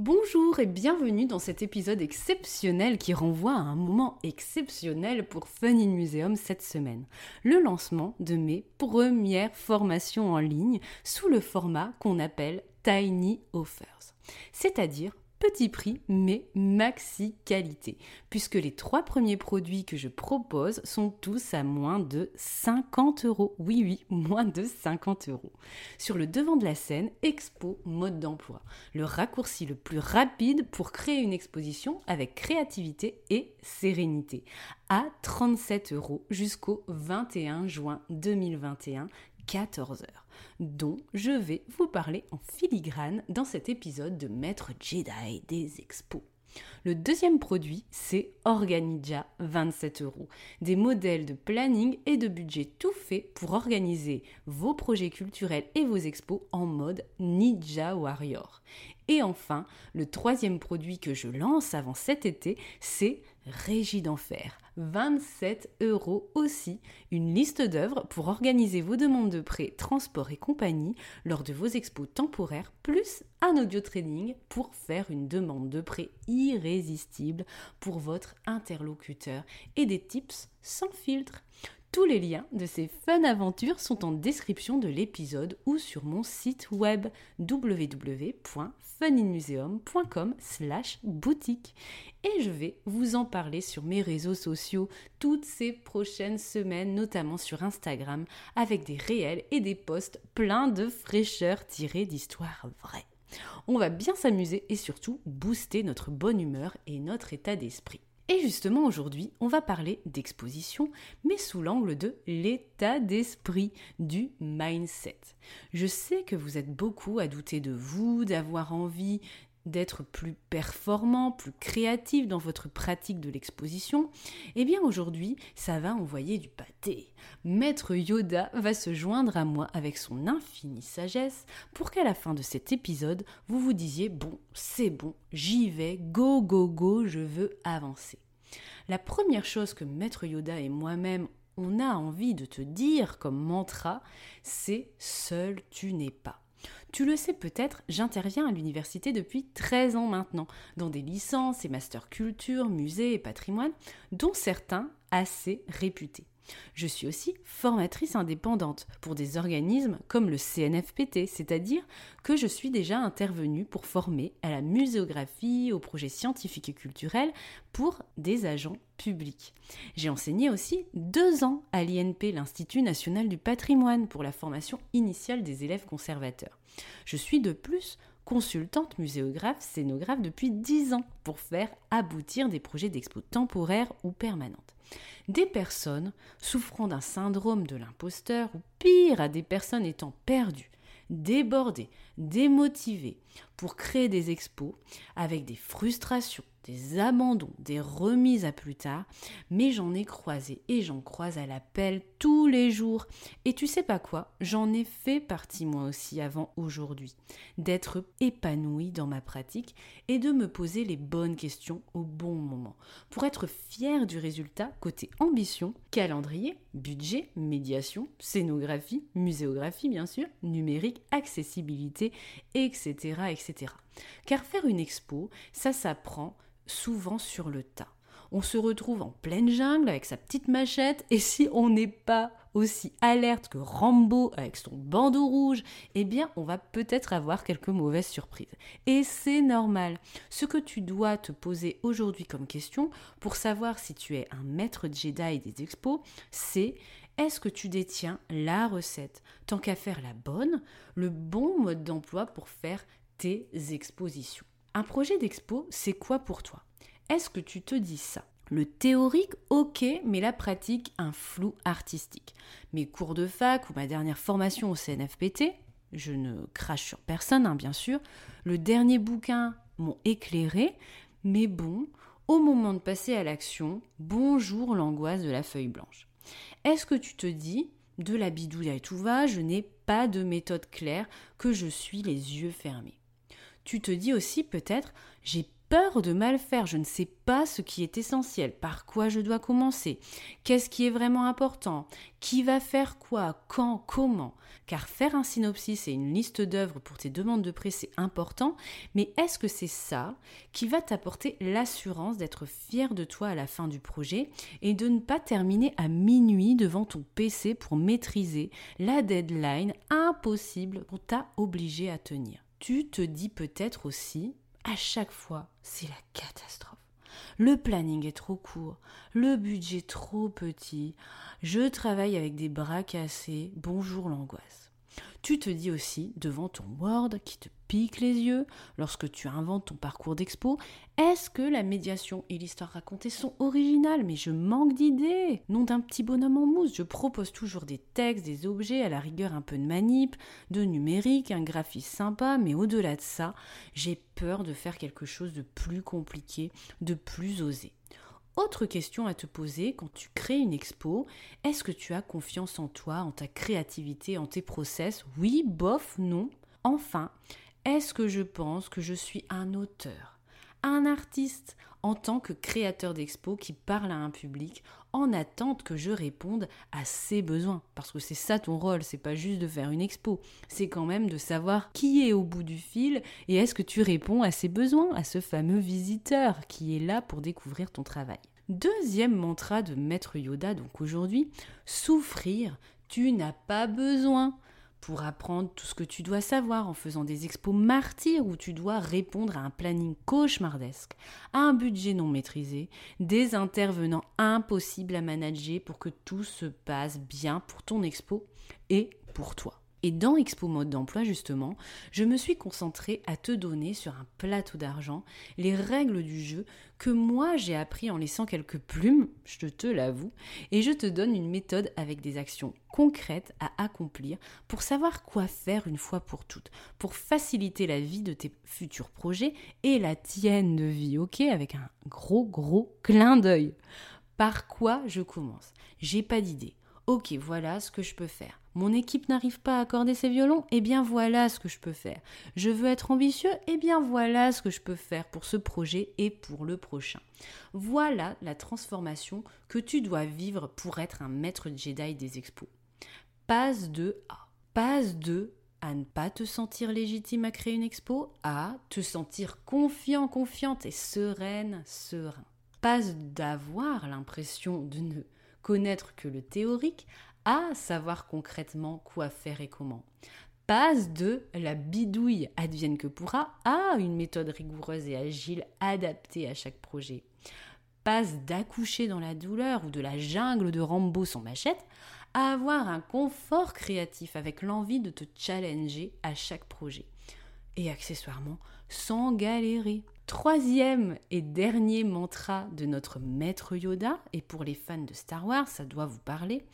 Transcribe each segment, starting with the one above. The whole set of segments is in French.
Bonjour et bienvenue dans cet épisode exceptionnel qui renvoie à un moment exceptionnel pour Fun in Museum cette semaine. Le lancement de mes premières formations en ligne sous le format qu'on appelle Tiny Offers. C'est-à-dire petit prix mais maxi qualité, puisque les trois premiers produits que je propose sont tous à moins de 50 euros. Oui, oui, moins de 50 euros. Sur le devant de la scène, Expo Mode d'emploi, le raccourci le plus rapide pour créer une exposition avec créativité et sérénité, à 37 euros jusqu'au 21 juin 2021, 14 heures dont je vais vous parler en filigrane dans cet épisode de Maître Jedi des expos. Le deuxième produit, c'est Organija 27 euros. Des modèles de planning et de budget tout fait pour organiser vos projets culturels et vos expos en mode Ninja Warrior. Et enfin, le troisième produit que je lance avant cet été, c'est Régie d'enfer. 27 euros aussi, une liste d'œuvres pour organiser vos demandes de prêt, transport et compagnie lors de vos expos temporaires, plus un audio training pour faire une demande de prêt irrésistible pour votre interlocuteur et des tips sans filtre. Tous les liens de ces fun aventures sont en description de l'épisode ou sur mon site web www.funinmuseum.com/boutique et je vais vous en parler sur mes réseaux sociaux toutes ces prochaines semaines, notamment sur Instagram avec des réels et des posts pleins de fraîcheur tirés d'histoires vraies. On va bien s'amuser et surtout booster notre bonne humeur et notre état d'esprit. Et justement aujourd'hui, on va parler d'exposition, mais sous l'angle de l'état d'esprit, du mindset. Je sais que vous êtes beaucoup à douter de vous, d'avoir envie d'être plus performant, plus créatif dans votre pratique de l'exposition, eh bien aujourd'hui, ça va envoyer du pâté. Maître Yoda va se joindre à moi avec son infinie sagesse pour qu'à la fin de cet épisode, vous vous disiez bon, c'est bon, j'y vais, go go go, je veux avancer. La première chose que Maître Yoda et moi-même on a envie de te dire comme mantra, c'est seul tu n'es pas. Tu le sais peut-être, j'interviens à l'université depuis 13 ans maintenant, dans des licences et masters culture, musées et patrimoine, dont certains assez réputés. Je suis aussi formatrice indépendante pour des organismes comme le CNFPT, c'est-à-dire que je suis déjà intervenue pour former à la muséographie, aux projets scientifiques et culturels pour des agents publics. J'ai enseigné aussi deux ans à l'INP, l'Institut national du patrimoine, pour la formation initiale des élèves conservateurs. Je suis de plus consultante muséographe, scénographe depuis dix ans pour faire aboutir des projets d'expo temporaires ou permanentes. Des personnes souffrant d'un syndrome de l'imposteur ou pire à des personnes étant perdues, débordées, démotivées pour créer des expos avec des frustrations, des abandons, des remises à plus tard, mais j'en ai croisé et j'en croise à l'appel tous les jours. Et tu sais pas quoi, j'en ai fait partie moi aussi avant aujourd'hui, d'être épanouie dans ma pratique et de me poser les bonnes questions au bon moment, pour être fière du résultat côté ambition, calendrier, budget, médiation, scénographie, muséographie bien sûr, numérique, accessibilité, etc. etc. Car faire une expo, ça s'apprend souvent sur le tas. On se retrouve en pleine jungle avec sa petite machette et si on n'est pas aussi alerte que Rambo avec son bandeau rouge, eh bien on va peut-être avoir quelques mauvaises surprises. Et c'est normal. Ce que tu dois te poser aujourd'hui comme question pour savoir si tu es un maître Jedi des expos, c'est Est-ce que tu détiens la recette? Tant qu'à faire la bonne, le bon mode d'emploi pour faire tes expositions. Un projet d'expo, c'est quoi pour toi? Est-ce que tu te dis ça? Le théorique, ok, mais la pratique, un flou artistique. Mes cours de fac ou ma dernière formation au CNFPT, je ne crache sur personne, hein, bien sûr, le dernier bouquin m'ont éclairé, mais bon, au moment de passer à l'action, bonjour l'angoisse de la feuille blanche. Est-ce que tu te dis, de la bidouille à tout va, je n'ai pas de méthode claire, que je suis les yeux fermés? Tu te dis aussi peut-être, j'ai peur de mal faire, je ne sais pas ce qui est essentiel, par quoi je dois commencer, qu'est-ce qui est vraiment important, qui va faire quoi, quand, comment. Car faire un synopsis et une liste d'œuvres pour tes demandes de prêt, c'est important, mais est-ce que c'est ça qui va t'apporter l'assurance d'être fier de toi à la fin du projet et de ne pas terminer à minuit devant ton PC pour maîtriser la deadline impossible qu'on t'a obligé à tenir? Tu te dis peut-être aussi à chaque fois, c'est la catastrophe. Le planning est trop court, le budget trop petit, je travaille avec des bras cassés, bonjour l'angoisse. Tu te dis aussi, devant ton Word qui te pique les yeux lorsque tu inventes ton parcours d'expo, est-ce que la médiation et l'histoire racontée sont originales? Mais je manque d'idées Non d'un petit bonhomme en mousse, je propose toujours des textes, des objets, à la rigueur un peu de manip, de numérique, un graphisme sympa, mais au-delà de ça, j'ai peur de faire quelque chose de plus compliqué, de plus osé. Autre question à te poser quand tu crées une expo, est-ce que tu as confiance en toi, en ta créativité, en tes process? Oui, bof, non. Enfin, est-ce que je pense que je suis un auteur, un artiste en tant que créateur d'expo qui parle à un public en attente que je réponde à ses besoins. Parce que c'est ça ton rôle, c'est pas juste de faire une expo, c'est quand même de savoir qui est au bout du fil et est-ce que tu réponds à ses besoins, à ce fameux visiteur qui est là pour découvrir ton travail. Deuxième mantra de Maître Yoda, donc aujourd'hui, souffrir, tu n'as pas besoin pour apprendre tout ce que tu dois savoir en faisant des expos martyrs où tu dois répondre à un planning cauchemardesque, à un budget non maîtrisé, des intervenants impossibles à manager pour que tout se passe bien pour ton expo et pour toi. Et dans Expo Mode d'emploi, justement, je me suis concentrée à te donner sur un plateau d'argent les règles du jeu que moi j'ai appris en laissant quelques plumes, je te l'avoue, et je te donne une méthode avec des actions concrètes à accomplir pour savoir quoi faire une fois pour toutes, pour faciliter la vie de tes futurs projets et la tienne de vie, ok, avec un gros gros clin d'œil. Par quoi je commence? J'ai pas d'idée. Ok, voilà ce que je peux faire. Mon équipe n'arrive pas à accorder ses violons Eh bien voilà ce que je peux faire. Je veux être ambitieux Eh bien voilà ce que je peux faire pour ce projet et pour le prochain. Voilà la transformation que tu dois vivre pour être un maître Jedi des expos. Passe de A. Passe de à ne pas te sentir légitime à créer une expo, à te sentir confiant, confiante et sereine, serein. Passe d'avoir l'impression de ne connaître que le théorique à savoir concrètement quoi faire et comment. Passe de la bidouille advienne que pourra à une méthode rigoureuse et agile adaptée à chaque projet. Passe d'accoucher dans la douleur ou de la jungle de Rambo sans machette à avoir un confort créatif avec l'envie de te challenger à chaque projet. Et accessoirement, sans galérer. Troisième et dernier mantra de notre maître Yoda, et pour les fans de Star Wars, ça doit vous parler,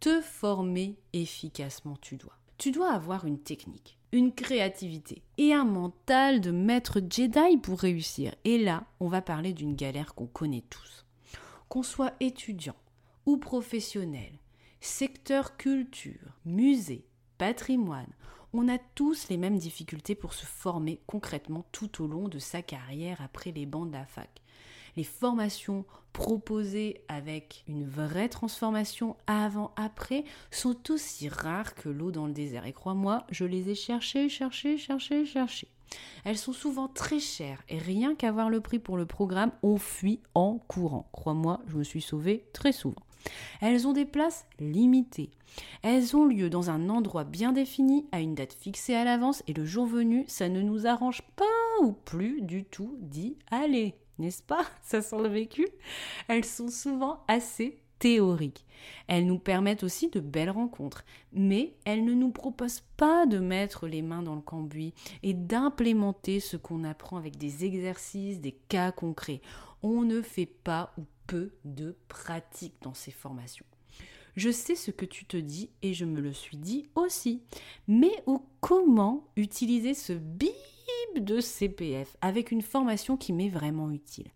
te former efficacement tu dois. Tu dois avoir une technique, une créativité et un mental de maître Jedi pour réussir. Et là, on va parler d'une galère qu'on connaît tous. Qu'on soit étudiant ou professionnel, secteur culture, musée, patrimoine, on a tous les mêmes difficultés pour se former concrètement tout au long de sa carrière après les bancs de la fac. Les formations proposées avec une vraie transformation avant-après sont aussi rares que l'eau dans le désert. Et crois-moi, je les ai cherchées, cherchées, cherchées, cherchées. Elles sont souvent très chères et rien qu'à voir le prix pour le programme, on fuit en courant. Crois-moi, je me suis sauvée très souvent. Elles ont des places limitées. Elles ont lieu dans un endroit bien défini, à une date fixée à l'avance, et le jour venu, ça ne nous arrange pas ou plus du tout d'y aller, n'est-ce pas? Ça sent le vécu. Elles sont souvent assez théoriques. Elles nous permettent aussi de belles rencontres, mais elles ne nous proposent pas de mettre les mains dans le cambouis et d'implémenter ce qu'on apprend avec des exercices, des cas concrets. On ne fait pas ou peu de pratique dans ces formations. Je sais ce que tu te dis et je me le suis dit aussi. Mais ou comment utiliser ce bip de CPF avec une formation qui m'est vraiment utile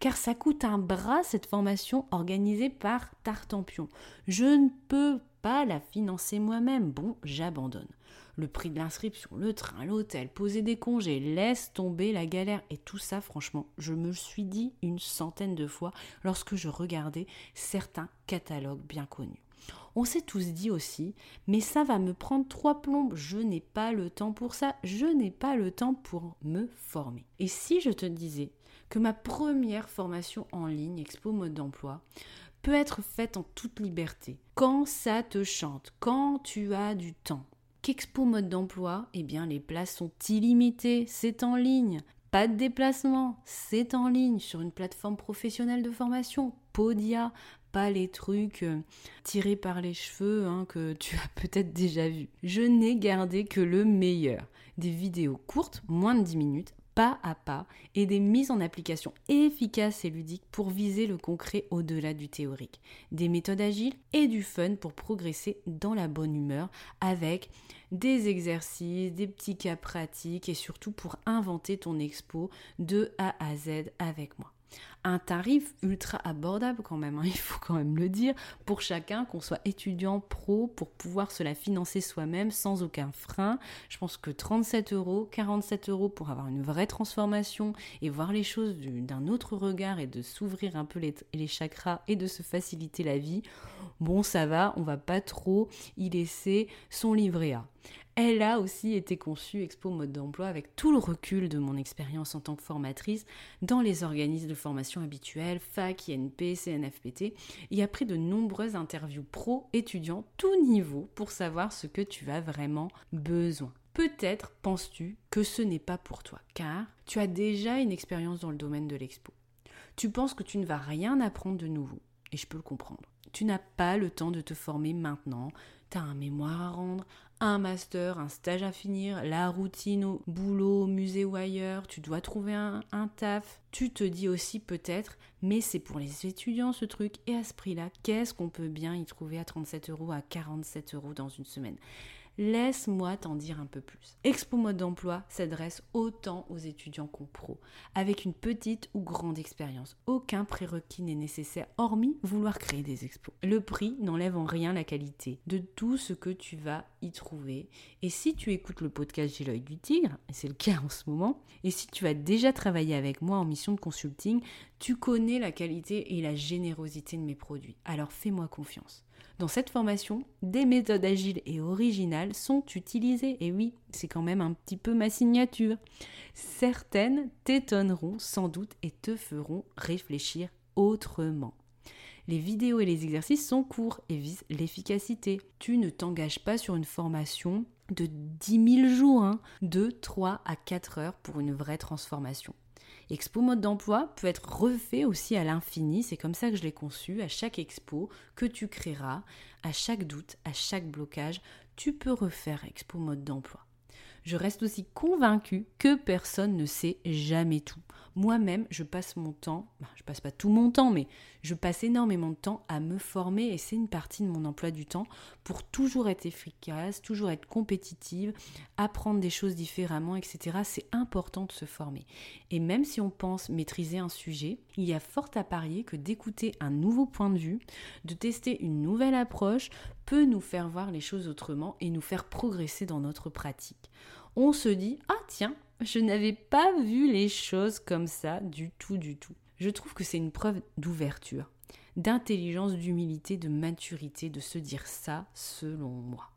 car ça coûte un bras cette formation organisée par Tartampion. Je ne peux pas la financer moi-même. Bon, j'abandonne. Le prix de l'inscription, le train, l'hôtel, poser des congés, laisse tomber la galère. Et tout ça, franchement, je me suis dit une centaine de fois lorsque je regardais certains catalogues bien connus. On s'est tous dit aussi, mais ça va me prendre trois plombes, je n'ai pas le temps pour ça, je n'ai pas le temps pour me former. Et si je te disais que ma première formation en ligne, Expo Mode d'emploi, peut être faite en toute liberté, quand ça te chante, quand tu as du temps. Qu'Expo Mode d'emploi, eh bien les places sont illimitées, c'est en ligne. Pas de déplacement, c'est en ligne sur une plateforme professionnelle de formation, Podia, pas les trucs euh, tirés par les cheveux hein, que tu as peut-être déjà vus. Je n'ai gardé que le meilleur. Des vidéos courtes, moins de 10 minutes, pas à pas et des mises en application efficaces et ludiques pour viser le concret au-delà du théorique. Des méthodes agiles et du fun pour progresser dans la bonne humeur avec des exercices, des petits cas pratiques et surtout pour inventer ton expo de A à Z avec moi un tarif ultra abordable quand même, hein, il faut quand même le dire, pour chacun, qu'on soit étudiant, pro, pour pouvoir se la financer soi-même sans aucun frein. Je pense que 37 euros, 47 euros pour avoir une vraie transformation et voir les choses d'un autre regard et de s'ouvrir un peu les, les chakras et de se faciliter la vie, bon ça va, on va pas trop y laisser son livret A. Elle a aussi été conçue, Expo Mode d'Emploi, avec tout le recul de mon expérience en tant que formatrice dans les organismes de formation habituels, FAC, INP, CNFPT, et a pris de nombreuses interviews pro, étudiants, tout niveau, pour savoir ce que tu as vraiment besoin. Peut-être penses-tu que ce n'est pas pour toi, car tu as déjà une expérience dans le domaine de l'expo. Tu penses que tu ne vas rien apprendre de nouveau, et je peux le comprendre. Tu n'as pas le temps de te former maintenant, tu as un mémoire à rendre, un master, un stage à finir, la routine au boulot, au musée ou ailleurs, tu dois trouver un, un taf. Tu te dis aussi peut-être, mais c'est pour les étudiants ce truc, et à ce prix-là, qu'est-ce qu'on peut bien y trouver à 37 euros, à 47 euros dans une semaine? Laisse-moi t'en dire un peu plus. Expo Mode d'emploi s'adresse autant aux étudiants qu'aux pros, avec une petite ou grande expérience. Aucun prérequis n'est nécessaire, hormis vouloir créer des expos. Le prix n'enlève en rien la qualité de tout ce que tu vas y trouver. Et si tu écoutes le podcast J'ai l'œil du tigre, et c'est le cas en ce moment, et si tu as déjà travaillé avec moi en mission de consulting, tu connais la qualité et la générosité de mes produits. Alors fais-moi confiance. Dans cette formation, des méthodes agiles et originales sont utilisées. Et oui, c'est quand même un petit peu ma signature. Certaines t'étonneront sans doute et te feront réfléchir autrement. Les vidéos et les exercices sont courts et visent l'efficacité. Tu ne t'engages pas sur une formation de 10 000 jours, hein, de 3 à 4 heures pour une vraie transformation. Expo mode d'emploi peut être refait aussi à l'infini, c'est comme ça que je l'ai conçu, à chaque expo que tu créeras, à chaque doute, à chaque blocage, tu peux refaire Expo mode d'emploi. Je reste aussi convaincue que personne ne sait jamais tout. Moi-même, je passe mon temps, bah, je passe pas tout mon temps, mais je passe énormément de temps à me former et c'est une partie de mon emploi du temps pour toujours être efficace, toujours être compétitive, apprendre des choses différemment, etc. C'est important de se former. Et même si on pense maîtriser un sujet, il y a fort à parier que d'écouter un nouveau point de vue, de tester une nouvelle approche, peut nous faire voir les choses autrement et nous faire progresser dans notre pratique. On se dit, ah tiens, je n'avais pas vu les choses comme ça du tout, du tout. Je trouve que c'est une preuve d'ouverture, d'intelligence, d'humilité, de maturité, de se dire ça selon moi.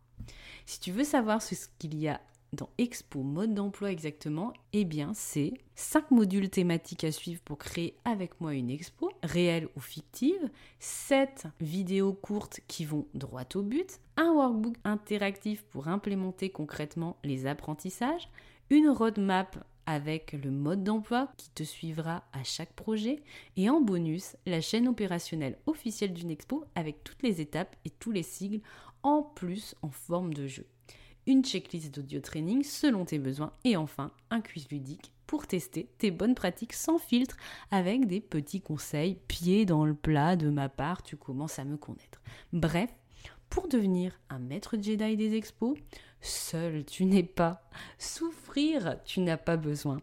Si tu veux savoir ce qu'il y a dans Expo mode d'emploi exactement, eh bien c'est 5 modules thématiques à suivre pour créer avec moi une expo, réelle ou fictive, 7 vidéos courtes qui vont droit au but, un workbook interactif pour implémenter concrètement les apprentissages, une roadmap avec le mode d'emploi qui te suivra à chaque projet et en bonus la chaîne opérationnelle officielle d'une expo avec toutes les étapes et tous les sigles en plus en forme de jeu. Une checklist d'audio training selon tes besoins et enfin un quiz ludique pour tester tes bonnes pratiques sans filtre avec des petits conseils pieds dans le plat de ma part, tu commences à me connaître. Bref, pour devenir un maître Jedi des expos, seul tu n'es pas. Souffrir, tu n'as pas besoin.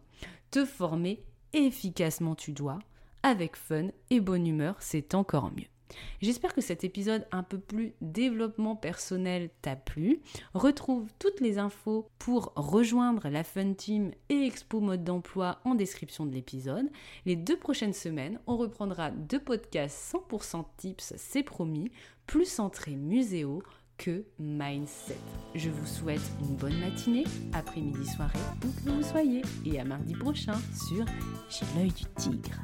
Te former efficacement tu dois. Avec fun et bonne humeur, c'est encore mieux. J'espère que cet épisode un peu plus développement personnel t'a plu. Retrouve toutes les infos pour rejoindre la Fun Team et Expo Mode d'emploi en description de l'épisode. Les deux prochaines semaines, on reprendra deux podcasts 100% tips, c'est promis, plus centrés muséo que mindset. Je vous souhaite une bonne matinée, après-midi, soirée, où que vous soyez, et à mardi prochain sur J'ai l'œil du tigre.